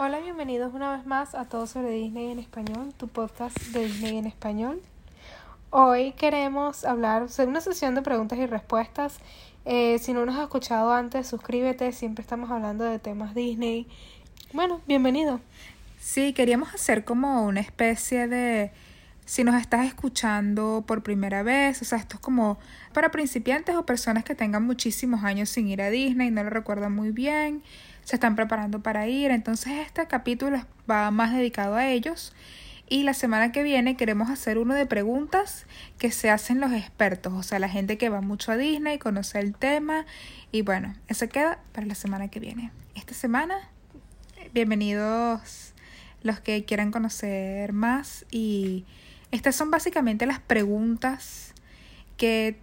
Hola, bienvenidos una vez más a Todo sobre Disney en Español, tu podcast de Disney en Español. Hoy queremos hablar sobre una sesión de preguntas y respuestas. Eh, si no nos has escuchado antes, suscríbete, siempre estamos hablando de temas Disney. Bueno, bienvenido. Sí, queríamos hacer como una especie de... Si nos estás escuchando por primera vez, o sea, esto es como para principiantes o personas que tengan muchísimos años sin ir a Disney, no lo recuerdan muy bien, se están preparando para ir. Entonces este capítulo va más dedicado a ellos. Y la semana que viene queremos hacer uno de preguntas que se hacen los expertos, o sea, la gente que va mucho a Disney, conoce el tema. Y bueno, eso queda para la semana que viene. Esta semana, bienvenidos los que quieran conocer más. Y estas son básicamente las preguntas que,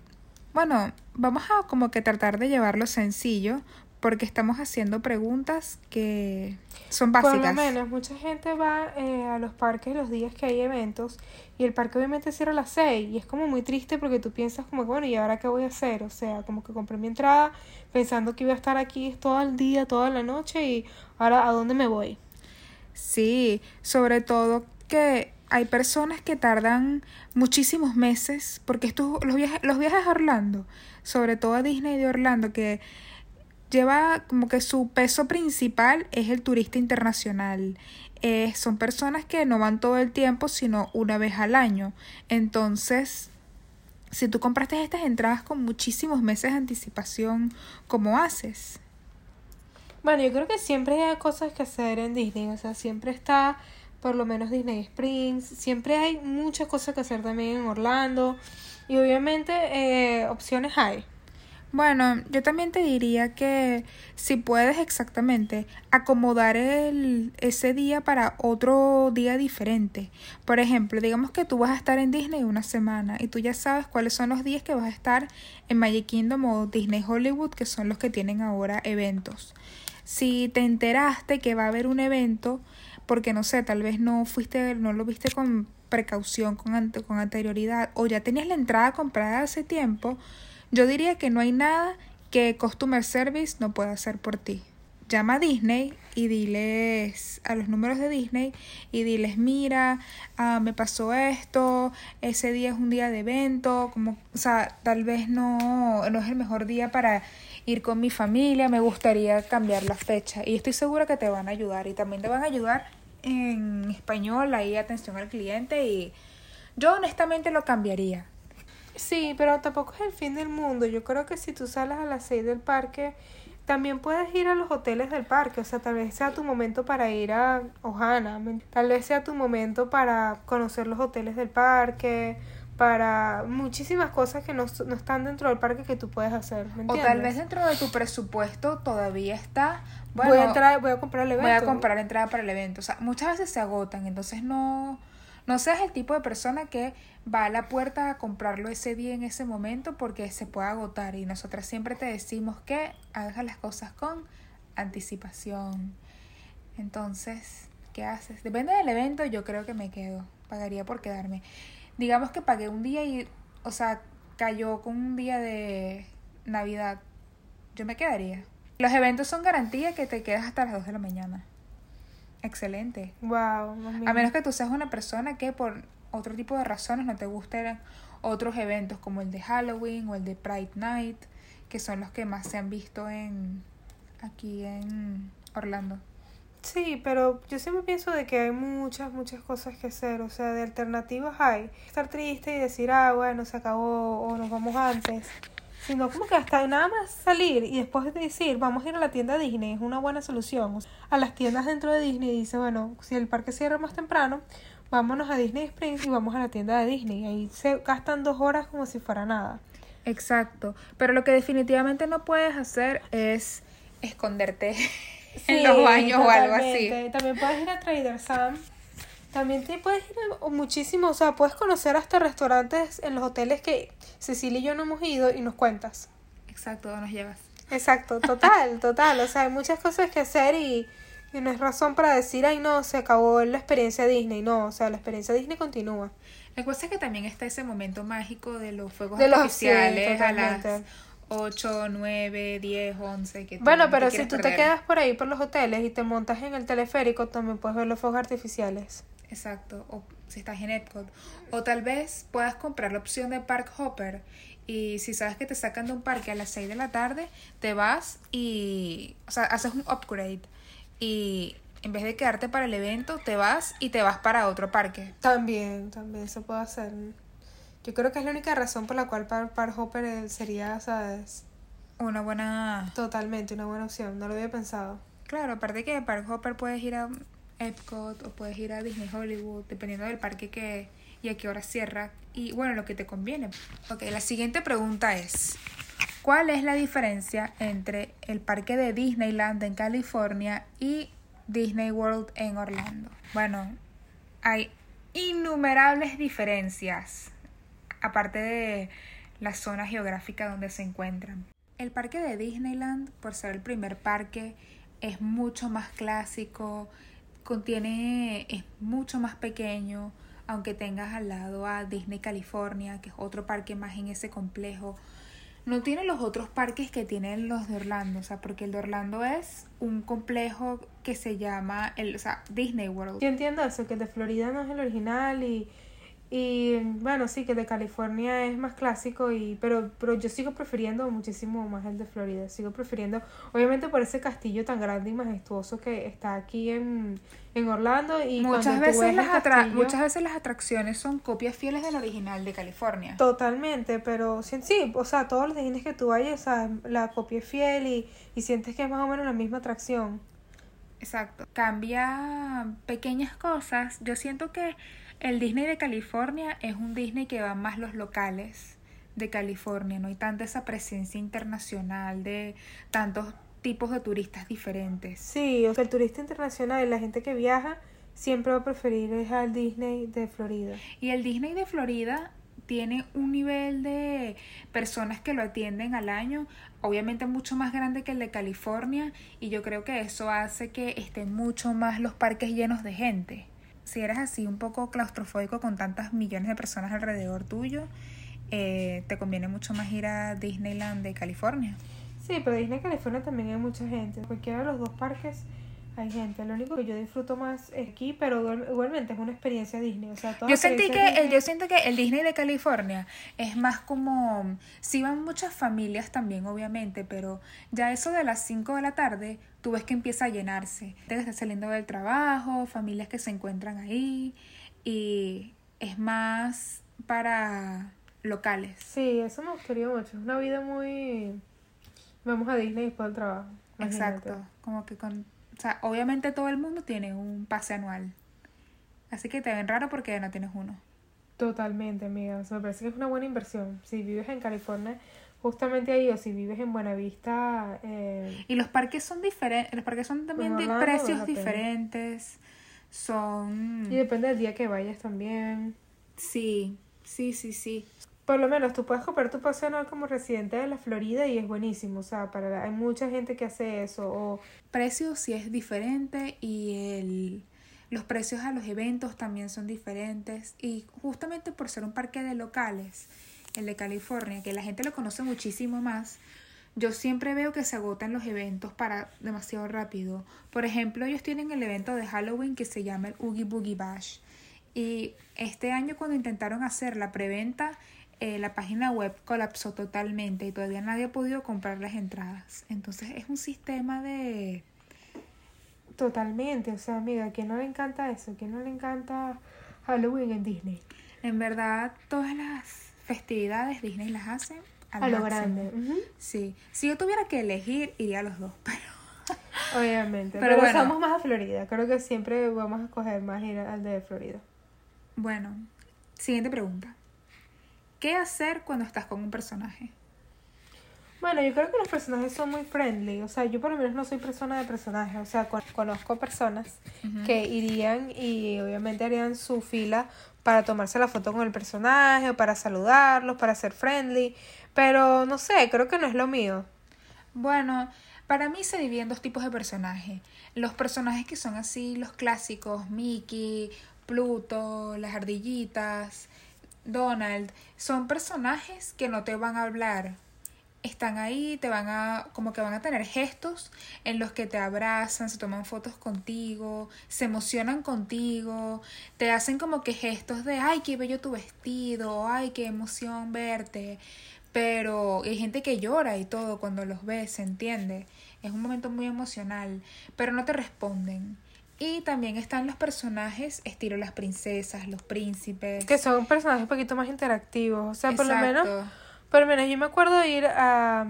bueno, vamos a como que tratar de llevarlo sencillo porque estamos haciendo preguntas que son básicas. Por lo menos, mucha gente va eh, a los parques los días que hay eventos y el parque obviamente cierra a las 6 y es como muy triste porque tú piensas como, bueno, ¿y ahora qué voy a hacer? O sea, como que compré mi entrada pensando que iba a estar aquí todo el día, toda la noche y ahora ¿a dónde me voy? Sí, sobre todo que hay personas que tardan muchísimos meses porque estos los viajes los viajes a Orlando, sobre todo a Disney de Orlando que lleva como que su peso principal es el turista internacional. Eh, son personas que no van todo el tiempo, sino una vez al año. Entonces, si tú compraste estas entradas con muchísimos meses de anticipación, ¿cómo haces? Bueno, yo creo que siempre hay cosas que hacer en Disney, o sea, siempre está por lo menos Disney Springs, siempre hay muchas cosas que hacer también en Orlando y obviamente eh, opciones hay. Bueno, yo también te diría que si puedes exactamente acomodar el, ese día para otro día diferente. Por ejemplo, digamos que tú vas a estar en Disney una semana y tú ya sabes cuáles son los días que vas a estar en Magic Kingdom o Disney Hollywood, que son los que tienen ahora eventos. Si te enteraste que va a haber un evento, porque no sé, tal vez no fuiste, no lo viste con precaución, con, con anterioridad, o ya tenías la entrada comprada hace tiempo, yo diría que no hay nada que Customer Service no pueda hacer por ti. Llama a Disney y diles a los números de Disney y diles, mira, ah, me pasó esto, ese día es un día de evento, como, o sea, tal vez no, no es el mejor día para ir con mi familia, me gustaría cambiar la fecha y estoy segura que te van a ayudar y también te van a ayudar en español, ahí atención al cliente y yo honestamente lo cambiaría. Sí, pero tampoco es el fin del mundo. Yo creo que si tú sales a las 6 del parque, también puedes ir a los hoteles del parque. O sea, tal vez sea tu momento para ir a Ohana. Tal vez sea tu momento para conocer los hoteles del parque. Para muchísimas cosas que no, no están dentro del parque que tú puedes hacer. o tal vez dentro de tu presupuesto todavía está. Bueno, voy a entrar, voy a comprar el evento. Voy a comprar entrada para el evento. O sea, muchas veces se agotan. Entonces no no seas el tipo de persona que va a la puerta a comprarlo ese día en ese momento porque se puede agotar y nosotras siempre te decimos que hagas las cosas con anticipación. Entonces, ¿qué haces? Depende del evento, yo creo que me quedo. Pagaría por quedarme. Digamos que pagué un día y, o sea, cayó con un día de Navidad. Yo me quedaría. Los eventos son garantía que te quedas hasta las 2 de la mañana. Excelente. Wow. A menos que tú seas una persona que por otro tipo de razones no te gusten otros eventos como el de Halloween o el de Pride Night, que son los que más se han visto en aquí en Orlando. Sí, pero yo siempre pienso de que hay muchas, muchas cosas que hacer, o sea, de alternativas hay. Estar triste y decir, ah, bueno, se acabó o nos vamos antes sino como que hasta nada más salir y después de decir vamos a ir a la tienda Disney es una buena solución. A las tiendas dentro de Disney dice, bueno, si el parque cierra más temprano, vámonos a Disney Springs y vamos a la tienda de Disney. Ahí se gastan dos horas como si fuera nada. Exacto, pero lo que definitivamente no puedes hacer es esconderte en los baños o algo así. También puedes ir a Trader Sam también te puedes ir a muchísimo, o sea, puedes conocer hasta restaurantes en los hoteles que Cecilia y yo no hemos ido y nos cuentas. Exacto, nos llevas. Exacto, total, total. O sea, hay muchas cosas que hacer y, no es razón para decir, ay, no, se acabó la experiencia Disney. No, o sea, la experiencia Disney continúa. La cosa es que también está ese momento mágico de los fuegos artificiales a las 8, 9, 10, 11. Que tú Bueno, pero si tú te quedas por ahí por los hoteles y te montas en el teleférico, también puedes ver los fuegos artificiales. Exacto, o si estás en Epcot. O tal vez puedas comprar la opción de Park Hopper. Y si sabes que te sacan de un parque a las 6 de la tarde, te vas y. O sea, haces un upgrade. Y en vez de quedarte para el evento, te vas y te vas para otro parque. También, también se puede hacer. Yo creo que es la única razón por la cual Park, Park Hopper eh, sería, ¿sabes? Una buena. Totalmente una buena opción. No lo había pensado. Claro, aparte que Park Hopper puedes ir a Epcot o puedes ir a Disney Hollywood, dependiendo del parque que y a qué hora cierra y bueno, lo que te conviene. Ok, la siguiente pregunta es, ¿cuál es la diferencia entre el parque de Disneyland en California y Disney World en Orlando? Bueno, hay innumerables diferencias, aparte de la zona geográfica donde se encuentran. El parque de Disneyland, por ser el primer parque, es mucho más clásico, contiene, es mucho más pequeño, aunque tengas al lado a Disney California, que es otro parque más en ese complejo. No tiene los otros parques que tienen los de Orlando, o sea, porque el de Orlando es un complejo que se llama el, o sea, Disney World. Yo entiendo eso, que el de Florida no es el original y, y bueno, sí, que el de California es más clásico, y pero, pero yo sigo prefiriendo muchísimo más el de Florida. Sigo prefiriendo, obviamente por ese castillo tan grande y majestuoso que está aquí en, en Orlando. Y muchas veces, las castillo- muchas veces las atracciones son copias fieles del original de California. Totalmente, pero sí, sí, o sea, todos los Disney que tú vayas, o sea, la copia es fiel y, y sientes que es más o menos la misma atracción. Exacto. Cambia pequeñas cosas. Yo siento que el Disney de California es un Disney que va más los locales de California. No hay tanta esa presencia internacional de tantos tipos de turistas diferentes. Sí, o sea, el turista internacional la gente que viaja siempre va a preferir es al Disney de Florida. Y el Disney de Florida tiene un nivel de personas que lo atienden al año, obviamente mucho más grande que el de California, y yo creo que eso hace que estén mucho más los parques llenos de gente. Si eres así un poco claustrofóbico con tantas millones de personas alrededor tuyo, eh, te conviene mucho más ir a Disneyland de California. Sí, pero Disney California también hay mucha gente. Cualquiera de los dos parques hay gente. Lo único que yo disfruto más es aquí, pero igual- igualmente es una experiencia Disney. O sea, Yo sentí que el, yo siento que el Disney de California es más como si van muchas familias también obviamente, pero ya eso de las 5 de la tarde tú ves que empieza a llenarse. Gente que está saliendo del trabajo, familias que se encuentran ahí y es más para locales. Sí, eso me gustaría mucho. Es una vida muy... Vamos a Disney después del trabajo. imagínate. Exacto, como que con o sea, obviamente todo el mundo tiene un pase anual. Así que te ven raro porque no tienes uno. Totalmente, amiga. O sea, me parece que es una buena inversión. Si vives en California, justamente ahí, o si vives en Buenavista, eh, Y los parques son diferentes, los parques son también En de precios diferentes. Son y depende del día que vayas también. sí, sí, sí, sí. Por lo menos tú puedes comprar tu pase anual como residente de la Florida y es buenísimo. O sea, para hay mucha gente que hace eso. O Precios sí es diferente y el los precios a los eventos también son diferentes y justamente por ser un parque de locales, el de California, que la gente lo conoce muchísimo más, yo siempre veo que se agotan los eventos para demasiado rápido. Por ejemplo, ellos tienen el evento de Halloween que se llama el Oogie Boogie Bash. Y este año cuando intentaron hacer la preventa, eh, la página web colapsó totalmente y todavía nadie ha podido comprar las entradas. Entonces es un sistema de... totalmente. O sea, amiga, ¿a quién no le encanta eso? ¿A quién no le encanta Halloween en Disney? En verdad, todas las festividades Disney las hace al A lo grande. Sí, si yo tuviera que elegir, iría a los dos, pero... Obviamente. Pero Pero, bueno. más a Florida. Creo que siempre vamos a escoger más ir al de Florida. Bueno, siguiente pregunta. ¿Qué hacer cuando estás con un personaje? Bueno, yo creo que los personajes son muy friendly. O sea, yo por lo menos no soy persona de personajes. O sea, con- conozco personas que irían y obviamente harían su fila para tomarse la foto con el personaje o para saludarlos, para ser friendly. Pero no sé, creo que no es lo mío. Bueno, para mí se dividen dos tipos de personajes. Los personajes que son así, los clásicos, Mickey, Pluto, las ardillitas, Donald, son personajes que no te van a hablar están ahí, te van a, como que van a tener gestos en los que te abrazan, se toman fotos contigo, se emocionan contigo, te hacen como que gestos de, ay, qué bello tu vestido, ay, qué emoción verte. Pero hay gente que llora y todo cuando los ves, se entiende. Es un momento muy emocional, pero no te responden. Y también están los personajes estilo las princesas, los príncipes. Que son personajes un poquito más interactivos. O sea, por lo menos, por lo menos yo me acuerdo de ir a...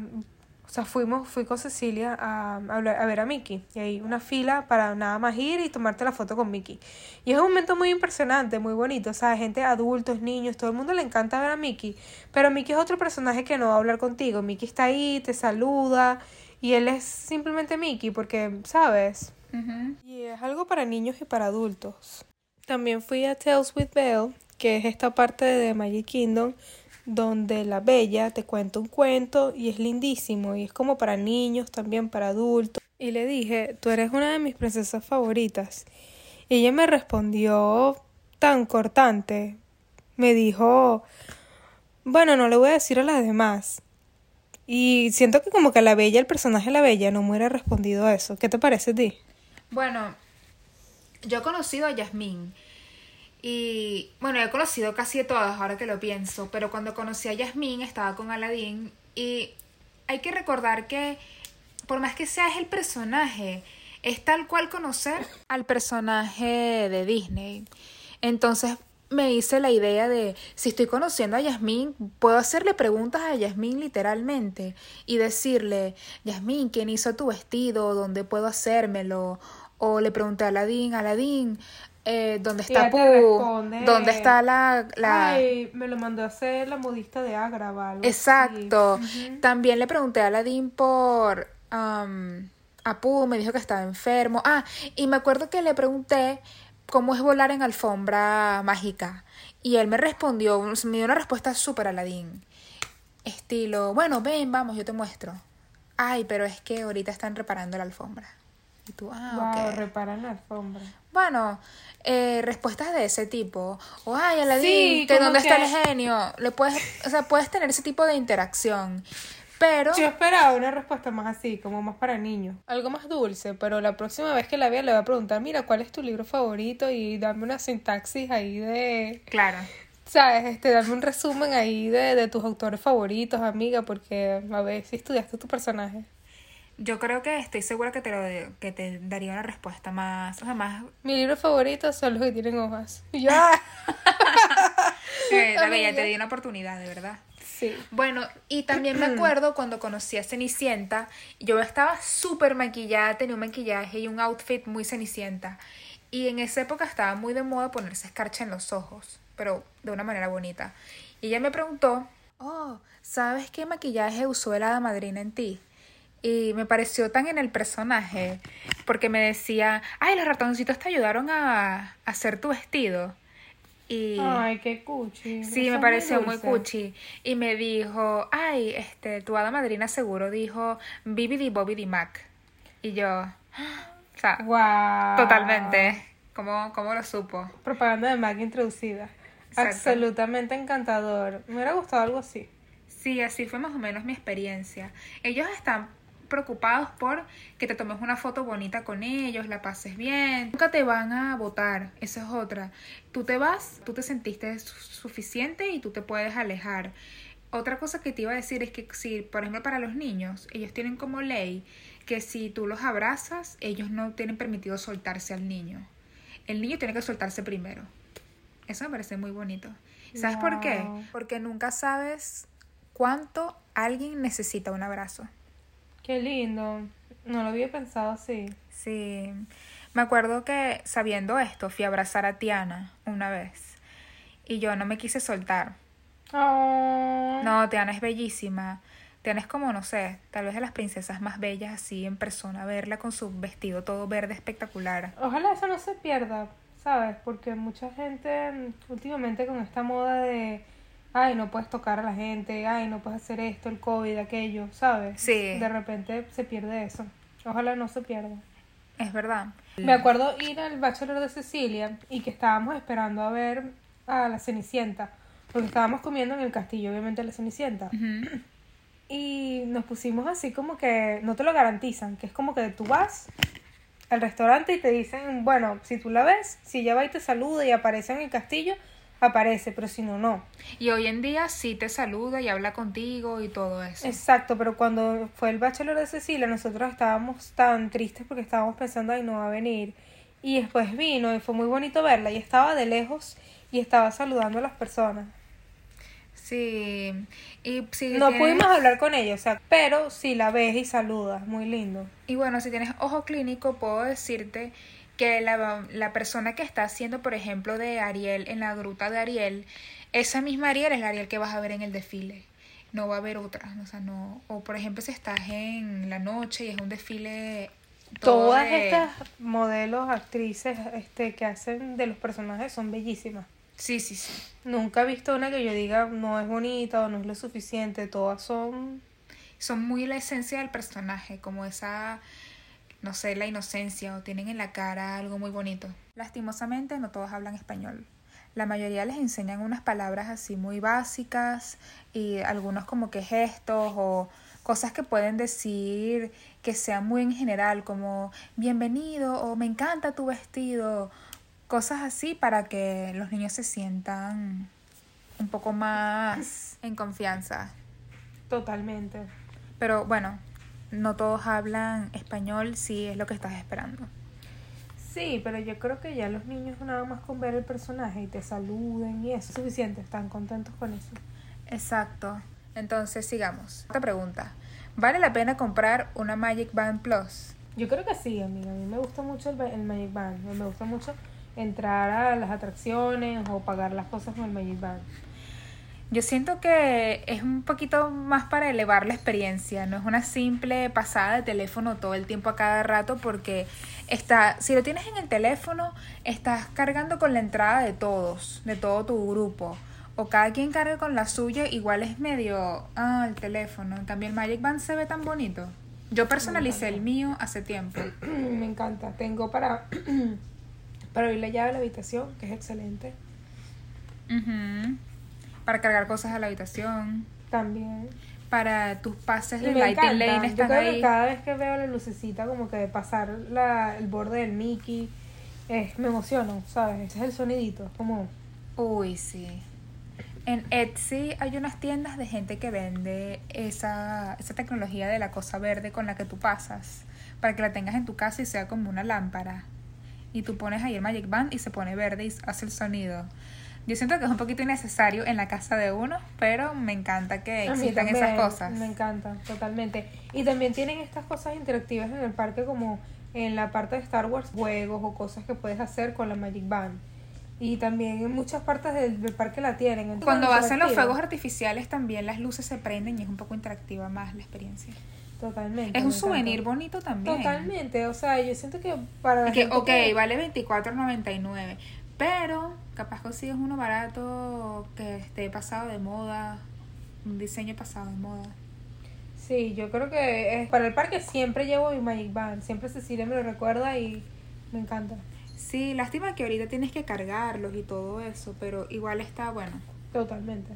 O sea, fuimos, fui con Cecilia a, a, a ver a Mickey. Y hay una fila para nada más ir y tomarte la foto con Mickey. Y es un momento muy impresionante, muy bonito. O sea, gente, adultos, niños, todo el mundo le encanta ver a Mickey. Pero Mickey es otro personaje que no va a hablar contigo. Mickey está ahí, te saluda. Y él es simplemente Mickey porque, ¿sabes? Y es algo para niños y para adultos. También fui a Tales with Belle, que es esta parte de Magic Kingdom, donde la bella te cuenta un cuento y es lindísimo y es como para niños, también para adultos. Y le dije, tú eres una de mis princesas favoritas. Y ella me respondió tan cortante. Me dijo, bueno, no le voy a decir a las demás. Y siento que como que la bella, el personaje de la bella, no me hubiera respondido a eso. ¿Qué te parece a ti? Bueno, yo he conocido a Yasmín. Y bueno, he conocido casi de todas ahora que lo pienso. Pero cuando conocí a Yasmín estaba con Aladdin. Y hay que recordar que por más que seas el personaje, es tal cual conocer al personaje de Disney. Entonces me hice la idea de si estoy conociendo a Yasmín, puedo hacerle preguntas a Yasmín literalmente y decirle, Yasmín, ¿quién hizo tu vestido? ¿Dónde puedo hacérmelo? O le pregunté a Aladín, Aladín, eh, ¿dónde está responde, ¿Dónde está la... la... Ay, me lo mandó a hacer la modista de así. Exacto. También le pregunté a Aladín por am, a Pooh, me dijo que estaba enfermo. Ah, y me acuerdo que le pregunté cómo es volar en alfombra mágica. Y él me respondió, me dio una respuesta súper Aladín. Estilo, bueno, ven, vamos, yo te muestro. Ay, pero es que ahorita están reparando la alfombra. Y tú, ah, Wow, reparan la alfombra. Bueno, eh, respuestas de ese tipo. O, ay, Aladín, Sí, dónde está el genio. Le puedes, o sea, puedes tener ese tipo de interacción. Pero, Yo esperaba una respuesta más así, como más para niños. Algo más dulce, pero la próxima vez que la vea le voy a preguntar, mira, ¿cuál es tu libro favorito? Y dame una sintaxis ahí de... claro, ¿Sabes? Este, dame un resumen ahí de, de tus autores favoritos, amiga, porque a ver si estudiaste tu personaje. yo creo que estoy segura que te, lo, que te daría una respuesta más, o sea, más... Mi libro favorito son los que tienen hojas. Eh, ya Amiga. te di una oportunidad, de verdad. Sí. Bueno, y también me acuerdo cuando conocí a Cenicienta, yo estaba súper maquillada, tenía un maquillaje y un outfit muy Cenicienta. Y en esa época estaba muy de moda ponerse escarcha en los ojos, pero de una manera bonita. Y ella me preguntó, oh, ¿sabes qué maquillaje usó el hada madrina en ti? Y me pareció tan en el personaje, porque me decía, ay, los ratoncitos te ayudaron a, a hacer tu vestido. Y... Ay, qué cuchi. Sí, me pareció muy dulce. cuchi. Y me dijo, ay, este, tu hada madrina seguro dijo Bibidi Bobidi Mac. Y yo, o sea, Wow. totalmente. ¿Cómo, ¿Cómo lo supo? Propaganda de Mac introducida. Exacto. Absolutamente encantador. Me hubiera gustado algo así. Sí, así fue más o menos mi experiencia. Ellos están preocupados por que te tomes una foto bonita con ellos, la pases bien. Nunca te van a votar, esa es otra. Tú te vas, tú te sentiste su- suficiente y tú te puedes alejar. Otra cosa que te iba a decir es que si, por ejemplo, para los niños, ellos tienen como ley que si tú los abrazas, ellos no tienen permitido soltarse al niño. El niño tiene que soltarse primero. Eso me parece muy bonito. ¿Sabes por qué? Porque nunca sabes cuánto alguien necesita un abrazo. Qué lindo. No lo había pensado así. Sí. Me acuerdo que sabiendo esto fui a abrazar a Tiana una vez. Y yo no me quise soltar. Oh. No, Tiana es bellísima. Tiana es como, no sé, tal vez de las princesas más bellas así en persona. Verla con su vestido todo verde espectacular. Ojalá eso no se pierda, ¿sabes? Porque mucha gente mm, últimamente con esta moda de, ay, no puedes tocar a la gente, ay, no puedes hacer esto, el COVID, aquello, ¿sabes? Sí. De repente se pierde eso. Ojalá no se pierda. Es verdad. Me acuerdo ir al Bachelor de Cecilia y que estábamos esperando a ver a la Cenicienta. Porque estábamos comiendo en el castillo, obviamente, la Cenicienta. Y nos pusimos así como que no te lo garantizan, que es como que tú vas al restaurante y te dicen, bueno, si tú la ves, si ella va y te saluda y aparece en el castillo, aparece, pero si no, no. Y hoy en día sí te saluda y habla contigo y todo eso. Exacto, pero cuando fue el bachelor de Cecilia, nosotros estábamos tan tristes porque estábamos pensando, ay, no va a venir. Y después vino y fue muy bonito verla y estaba de lejos y estaba saludando a las personas. Sí, y si No tienes- pudimos hablar con ella, o sea, pero si la ves y saludas, muy lindo. Y bueno, si tienes ojo clínico, puedo decirte que la, la persona que está haciendo, por ejemplo, de Ariel en la gruta de Ariel, esa misma Ariel es la Ariel que vas a ver en el desfile. No va a haber otra, o sea, no. O por ejemplo, si estás en la noche y es un desfile. todo Todas de- estas modelos, actrices este, que hacen de los personajes son bellísimas. Sí, sí, sí. Nunca he visto una que yo diga no es bonita o no es lo suficiente. Todas son Son muy la esencia del personaje, como esa, no sé, la inocencia o tienen en la cara algo muy bonito. Lastimosamente no todos hablan español. La mayoría les enseñan unas palabras así muy básicas y algunos como que gestos o cosas que pueden decir que sean muy en general como bienvenido o me encanta tu vestido. Cosas así para que los niños se sientan un poco más en confianza. totalmente. Pero bueno, no todos hablan español si es lo que estás esperando. Sí, pero yo creo que ya los niños nada más con ver el personaje y te saluden y eso es suficiente. Están contentos con eso. Exacto. Entonces sigamos. Otra pregunta. ¿Vale la pena comprar una Magic Band Plus? Yo creo que sí, amiga. A mí me gusta mucho el, el Magic Band. Me gusta mucho entrar a las atracciones o pagar las cosas con el Magic Band. Yo siento que es un poquito más para elevar la experiencia, no es una simple pasada de teléfono todo el tiempo a cada rato porque está, si lo tienes en el teléfono, estás cargando con la entrada de todos, de todo tu grupo. O cada quien carga con la suya, igual es medio, ah, el teléfono. En cambio el Magic Band se ve tan bonito. Yo personalicé el mío hace tiempo. me encanta. Tengo para, para abrir la llave de la habitación, que es excelente. Ujú. Para cargar cosas a la habitación. También. Para tus pases Y de Lighting encanta. Lane Yo están creo ahí. que cada vez que veo la lucecita, como que de pasar la, el borde del Mickey, es, me emociono, ¿sabes? Ese es el sonidito. Como, Uy, sí. En Etsy hay unas tiendas de gente que vende esa, esa tecnología de la cosa verde con la que tú pasas, para que la tengas en tu casa y sea como una lámpara. Y tú pones ahí el Magic Band y se pone verde y hace el sonido. Yo siento que es un poquito innecesario en la casa de uno, pero me encanta que existan esas cosas. Me encanta, totalmente. Y también tienen estas cosas interactivas en el parque, como en la parte de Star Wars, juegos o cosas que puedes hacer con la Magic Band. Y también en muchas partes del, del parque la tienen. entonces Cuando hacen los fuegos artificiales también las luces se prenden y es un poco interactiva más la experiencia. Totalmente. Es un encanta. souvenir bonito también. Totalmente, o sea, yo siento que para Y que, gente ok, que- vale $24.99. Pero capaz consigues uno barato que esté pasado de moda. Un diseño pasado de moda. Sí, yo creo que es, para el parque siempre llevo mi Magic Band. Siempre Cecilia me lo recuerda y me encanta. Sí, lástima que ahorita tienes que cargarlos y todo eso, pero igual está bueno. Totalmente.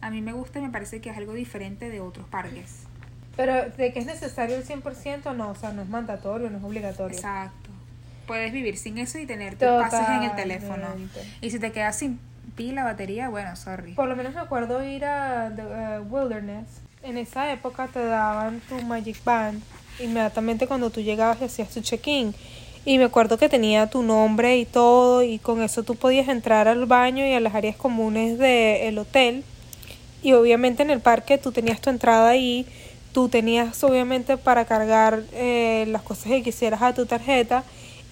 A mí me gusta y me parece que es algo diferente de otros parques. Pero de que es necesario el 100%, no, o sea, no es mandatorio, no es obligatorio. Exacto. Puedes vivir sin eso y tener tus pases en el teléfono. Y si te quedas sin pila, batería, bueno, sorry. Por lo menos me acuerdo ir a The, eh, Wilderness. En esa época te daban tu Magic Band inmediatamente cuando tú llegabas y hacías tu check-in. Y me acuerdo que tenía tu nombre y todo, y con eso tú podías entrar al baño y a las áreas comunes del hotel. Y obviamente en el parque tú tenías tu entrada ahí, tú tenías obviamente para cargar eh, las cosas que quisieras a tu tarjeta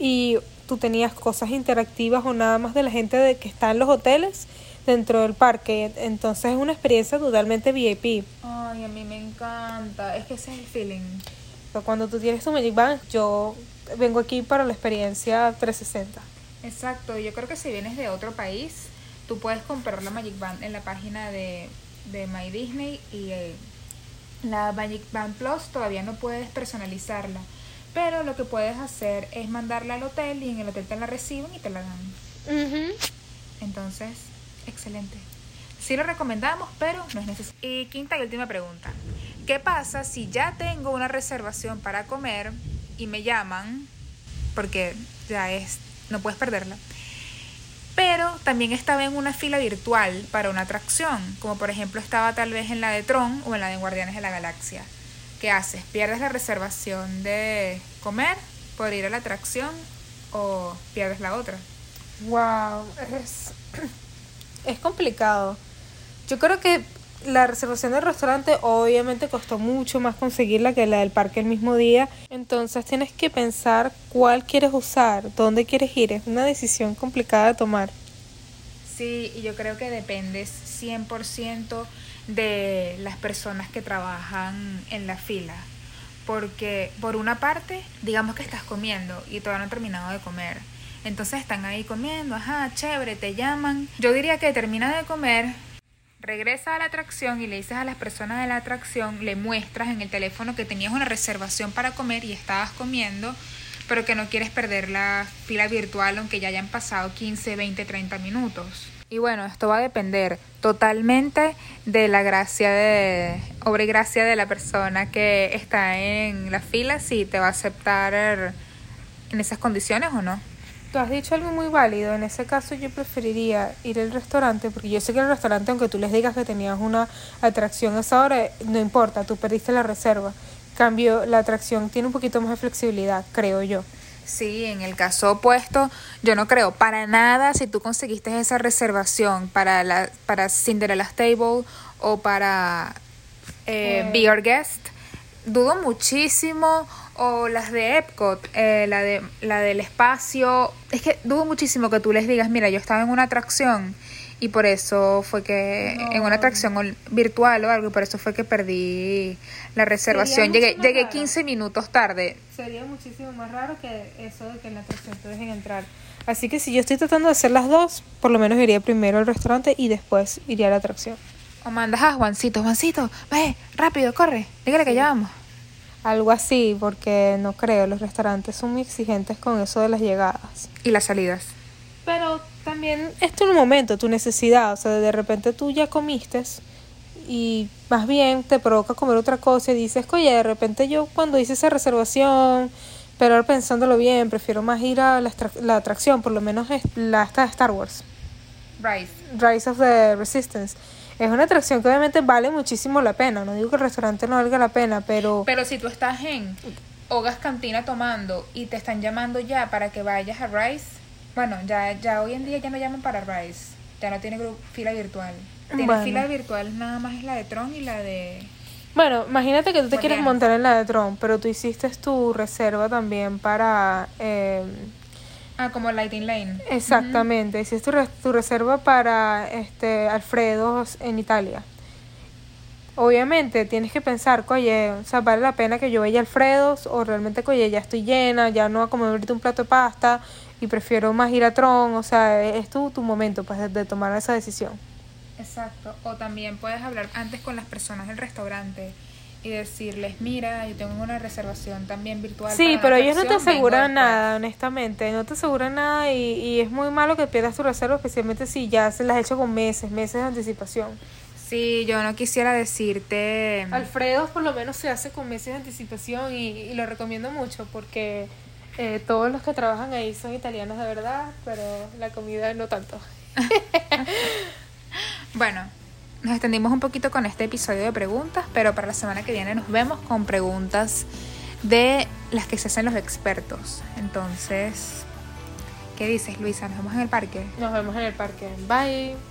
y tú tenías cosas interactivas o nada más de la gente de, que está en los hoteles dentro del parque. Entonces es una experiencia totalmente VIP. Ay, a mí me encanta. Es que ese es el feeling. Cuando tú tienes tu Magic Band, yo vengo aquí para la experiencia 360. Exacto, yo creo que si vienes de otro país, tú puedes comprar la Magic Band en la página de, de My Disney y eh, la Magic Band Plus todavía no puedes personalizarla. Pero lo que puedes hacer es mandarla al hotel y en el hotel te la reciben y te la dan. Entonces, excelente. Sí lo recomendamos, pero no es necesario. Y quinta y última pregunta. ¿Qué pasa si ya tengo una reservación para comer y me llaman? Porque ya es, no puedes perderla. Pero también estaba en una fila virtual para una atracción, como por ejemplo estaba tal vez en la de Tron o en la de Guardianes de la Galaxia. ¿Qué haces? ¿Pierdes la reservación de comer por ir a la atracción o pierdes la otra? Wow, es, es complicado. Yo creo que la reservación del restaurante obviamente costó mucho más conseguirla que la del parque el mismo día. Entonces tienes que pensar cuál quieres usar, dónde quieres ir. Es una decisión complicada de tomar. Sí, y yo creo que depende 100% de las personas que trabajan en la fila. Porque por una parte, digamos que estás comiendo y todavía no han terminado de comer. Entonces están ahí comiendo, ajá, chévere, te llaman. Yo diría que termina de comer, regresa a la atracción y le dices a las personas de la atracción, le muestras en el teléfono que tenías una reservación para comer y estabas comiendo, pero que no quieres perder la fila virtual aunque ya hayan pasado 15, 20, 30 minutos. Y bueno, esto va a depender totalmente de la gracia de, obra y gracia de la persona que está en la fila, si te va a aceptar en esas condiciones o no. Tú has dicho algo muy válido. En ese caso yo preferiría ir al restaurante porque yo sé que el restaurante, aunque tú les digas que tenías una atracción a esa hora, no importa, tú perdiste la reserva. Cambio, la atracción tiene un poquito más de flexibilidad, creo yo. Sí, en el caso opuesto, yo no creo para nada si tú conseguiste esa reservación para la para Cinderella's Table o para eh, Eh. Be Our Guest, dudo muchísimo. O las de Epcot, eh, la de la del espacio, es que dudo muchísimo que tú les digas, mira, yo estaba en una atracción y por eso fue que No. en una atracción virtual o algo y por eso fue que perdí la reservación. Llegué llegué raro. 15 minutos tarde. Sería muchísimo más raro que eso de que en la atracción te dejen entrar. Así que si yo estoy tratando de hacer las dos, por lo menos iría primero al restaurante y después iría a la atracción. O mandas a Juancito, Juancito, ve, rápido, corre, dígale que ya vamos. Algo así, porque no creo, los restaurantes son muy exigentes con eso de las llegadas. Y las salidas. Pero también es tu momento, tu necesidad. O sea, de repente tú ya comiste y más bien te provoca comer otra cosa y dices, oye, de repente yo cuando hice esa reservación, pero ahora pensándolo bien, prefiero más ir a la, atracción, por lo menos es la esta de Star Wars, Rice. Rise of the Resistance. Es una atracción que obviamente vale muchísimo la pena. No digo que el restaurante no valga la pena, pero Pero si tú estás en Hogas Cantina tomando y te están llamando ya para que vayas a Rice, bueno, ya, ya hoy en día ya no llaman para Rice. Ya no tiene gru- fila virtual. Tiene Bueno. fila virtual nada más es la de Tron y la de... Bueno, imagínate que tú te quieres montar en la de Tron, pero tú hiciste tu reserva también para... eh, Ah, como Lighting Lane. exactamente, hiciste tu, tu reserva para este Alfredos en Italia. Obviamente tienes que pensar, oye, o sea, vale la pena que yo vaya a Alfredos o realmente, oye, ya estoy llena, ya no voy a comer ahorita un plato de pasta y prefiero más ir a Tron, o sea, es tu, tu momento pues, de, de tomar esa decisión. Exacto. O también puedes hablar antes con las personas del restaurante y decirles, mira, yo tengo una reservación también virtual. Sí, pero ellos no te aseguran después". nada, honestamente, no te aseguran nada y, y es muy malo que pierdas tu reserva, especialmente si ya se las has hecho con meses, meses de anticipación. Sí, yo no quisiera decirte... Alfredo por lo menos se hace con meses de anticipación y, y lo recomiendo mucho porque eh, todos los que trabajan ahí son italianos de verdad, pero la comida no tanto. Bueno, nos extendimos un poquito con este episodio de preguntas, pero para la semana que viene nos vemos con preguntas de las que se hacen los expertos. Entonces, ¿qué dices, Luisa? ¿Nos vemos en el parque? Nos vemos en el parque. Bye.